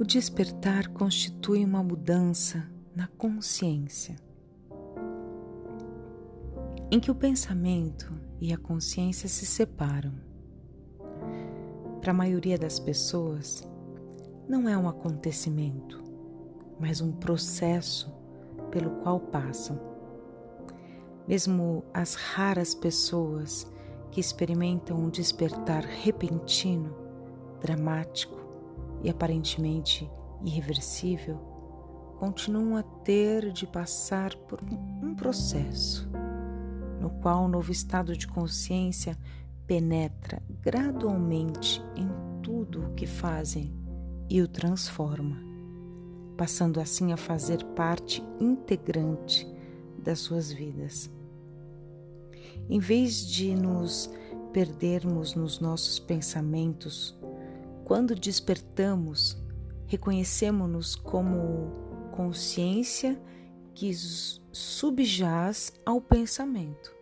O despertar constitui uma mudança na consciência, em que o pensamento e a consciência se separam. Para a maioria das pessoas, não é um acontecimento, mas um processo pelo qual passam. Mesmo as raras pessoas que experimentam um despertar repentino, dramático, e aparentemente irreversível, continuam a ter de passar por um processo no qual o novo estado de consciência penetra gradualmente em tudo o que fazem e o transforma, passando assim a fazer parte integrante das suas vidas. Em vez de nos perdermos nos nossos pensamentos quando despertamos, reconhecemos-nos como consciência que subjaz ao pensamento.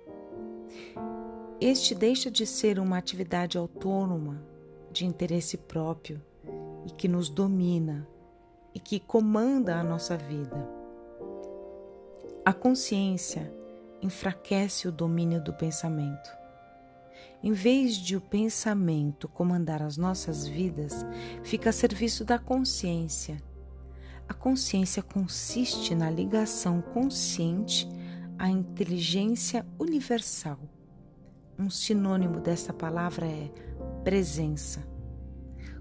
Este deixa de ser uma atividade autônoma, de interesse próprio e que nos domina e que comanda a nossa vida. A consciência enfraquece o domínio do pensamento. Em vez de o pensamento comandar as nossas vidas, fica a serviço da consciência. A consciência consiste na ligação consciente à inteligência universal. Um sinônimo dessa palavra é presença.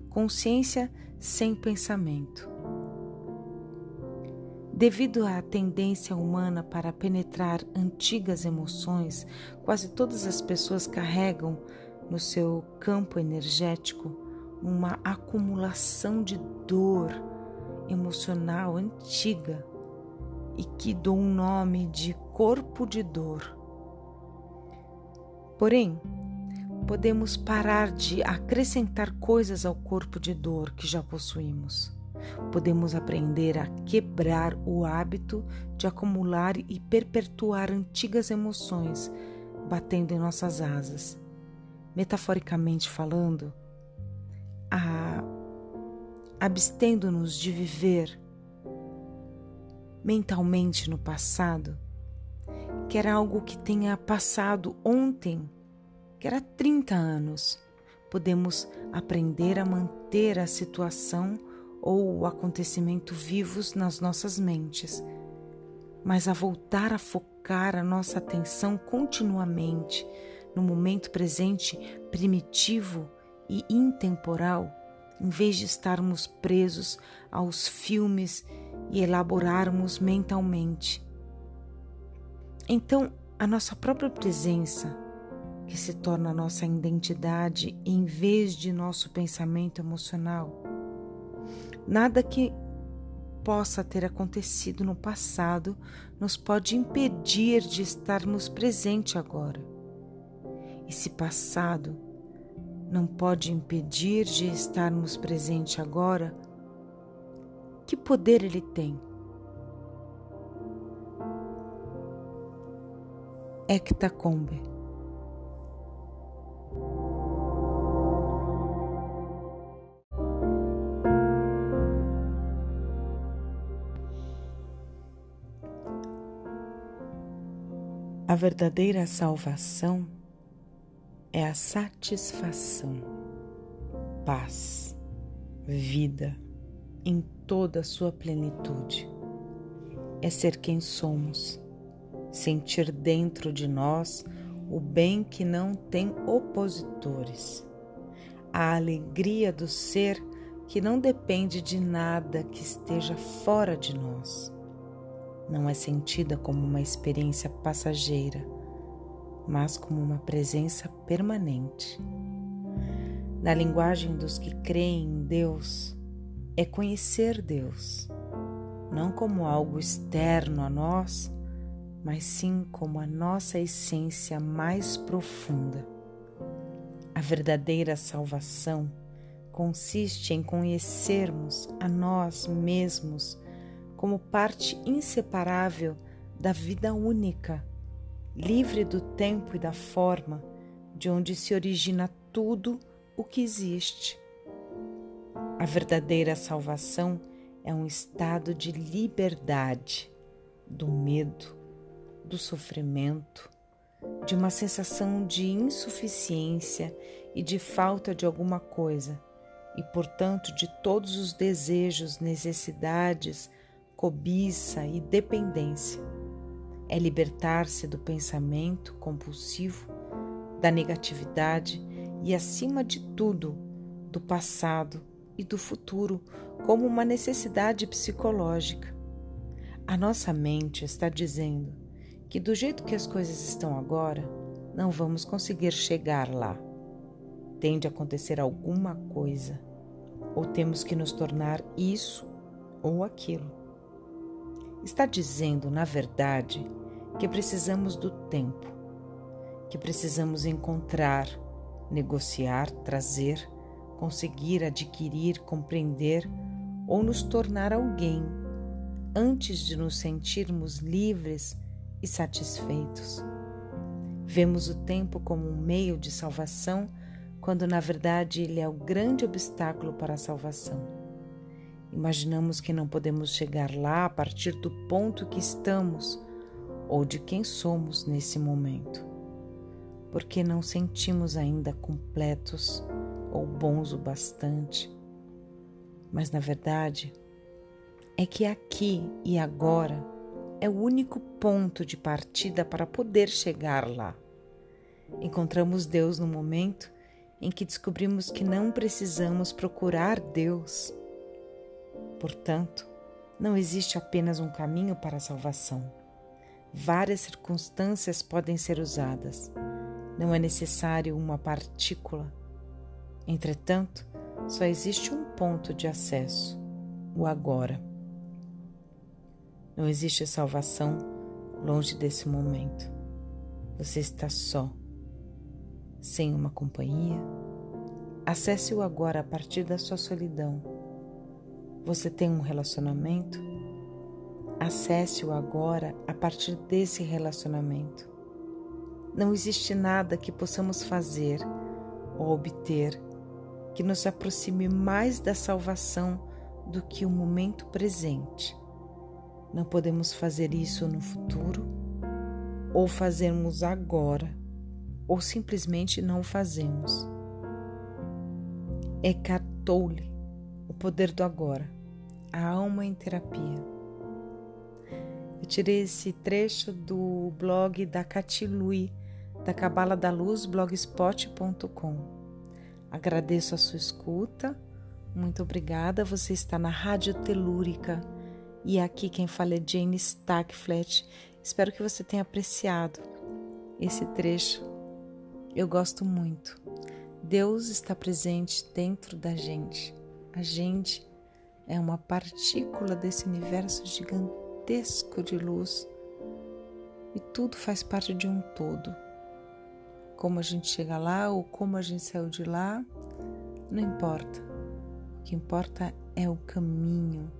Consciência sem pensamento. Devido à tendência humana para penetrar antigas emoções, quase todas as pessoas carregam no seu campo energético uma acumulação de dor emocional antiga e que dou um nome de corpo de dor. Porém, podemos parar de acrescentar coisas ao corpo de dor que já possuímos podemos aprender a quebrar o hábito de acumular e perpetuar antigas emoções batendo em nossas asas. Metaforicamente falando, abstendo-nos de viver mentalmente no passado, que era algo que tenha passado ontem, que era 30 anos. Podemos aprender a manter a situação ou o acontecimento vivos nas nossas mentes, mas a voltar a focar a nossa atenção continuamente no momento presente primitivo e intemporal, em vez de estarmos presos aos filmes e elaborarmos mentalmente. Então, a nossa própria presença, que se torna a nossa identidade em vez de nosso pensamento emocional, Nada que possa ter acontecido no passado nos pode impedir de estarmos presente agora. Esse passado não pode impedir de estarmos presente agora. Que poder ele tem? Hectacombe A verdadeira salvação é a satisfação, paz, vida em toda a sua plenitude. É ser quem somos, sentir dentro de nós o bem que não tem opositores, a alegria do ser que não depende de nada que esteja fora de nós não é sentida como uma experiência passageira, mas como uma presença permanente. Na linguagem dos que creem em Deus, é conhecer Deus, não como algo externo a nós, mas sim como a nossa essência mais profunda. A verdadeira salvação consiste em conhecermos a nós mesmos como parte inseparável da vida única, livre do tempo e da forma, de onde se origina tudo o que existe. A verdadeira salvação é um estado de liberdade do medo, do sofrimento, de uma sensação de insuficiência e de falta de alguma coisa, e portanto de todos os desejos, necessidades, cobiça e dependência. É libertar-se do pensamento compulsivo, da negatividade e, acima de tudo, do passado e do futuro como uma necessidade psicológica. A nossa mente está dizendo que, do jeito que as coisas estão agora, não vamos conseguir chegar lá. Tem de acontecer alguma coisa, ou temos que nos tornar isso ou aquilo. Está dizendo, na verdade, que precisamos do tempo, que precisamos encontrar, negociar, trazer conseguir adquirir, compreender ou nos tornar alguém antes de nos sentirmos livres e satisfeitos. Vemos o tempo como um meio de salvação, quando na verdade ele é o grande obstáculo para a salvação. Imaginamos que não podemos chegar lá a partir do ponto que estamos ou de quem somos nesse momento, porque não sentimos ainda completos ou bons o bastante. Mas na verdade, é que aqui e agora é o único ponto de partida para poder chegar lá. Encontramos Deus no momento em que descobrimos que não precisamos procurar Deus. Portanto, não existe apenas um caminho para a salvação. Várias circunstâncias podem ser usadas. Não é necessário uma partícula Entretanto, só existe um ponto de acesso, o agora. Não existe salvação longe desse momento. Você está só, sem uma companhia. Acesse o agora a partir da sua solidão. Você tem um relacionamento? Acesse o agora a partir desse relacionamento. Não existe nada que possamos fazer ou obter que nos aproxime mais da salvação do que o momento presente. Não podemos fazer isso no futuro, ou fazemos agora, ou simplesmente não fazemos. Eckhart Tolle, O Poder do Agora, a Alma em Terapia. Eu tirei esse trecho do blog da Cati Lui, da Cabala da Luz, blogspot.com. Agradeço a sua escuta. Muito obrigada. Você está na Rádio Telúrica e aqui quem fala é Jane Stackflat. Espero que você tenha apreciado esse trecho. Eu gosto muito. Deus está presente dentro da gente. A gente é uma partícula desse universo gigantesco de luz e tudo faz parte de um todo. Como a gente chega lá ou como a gente saiu de lá, não importa. O que importa é o caminho.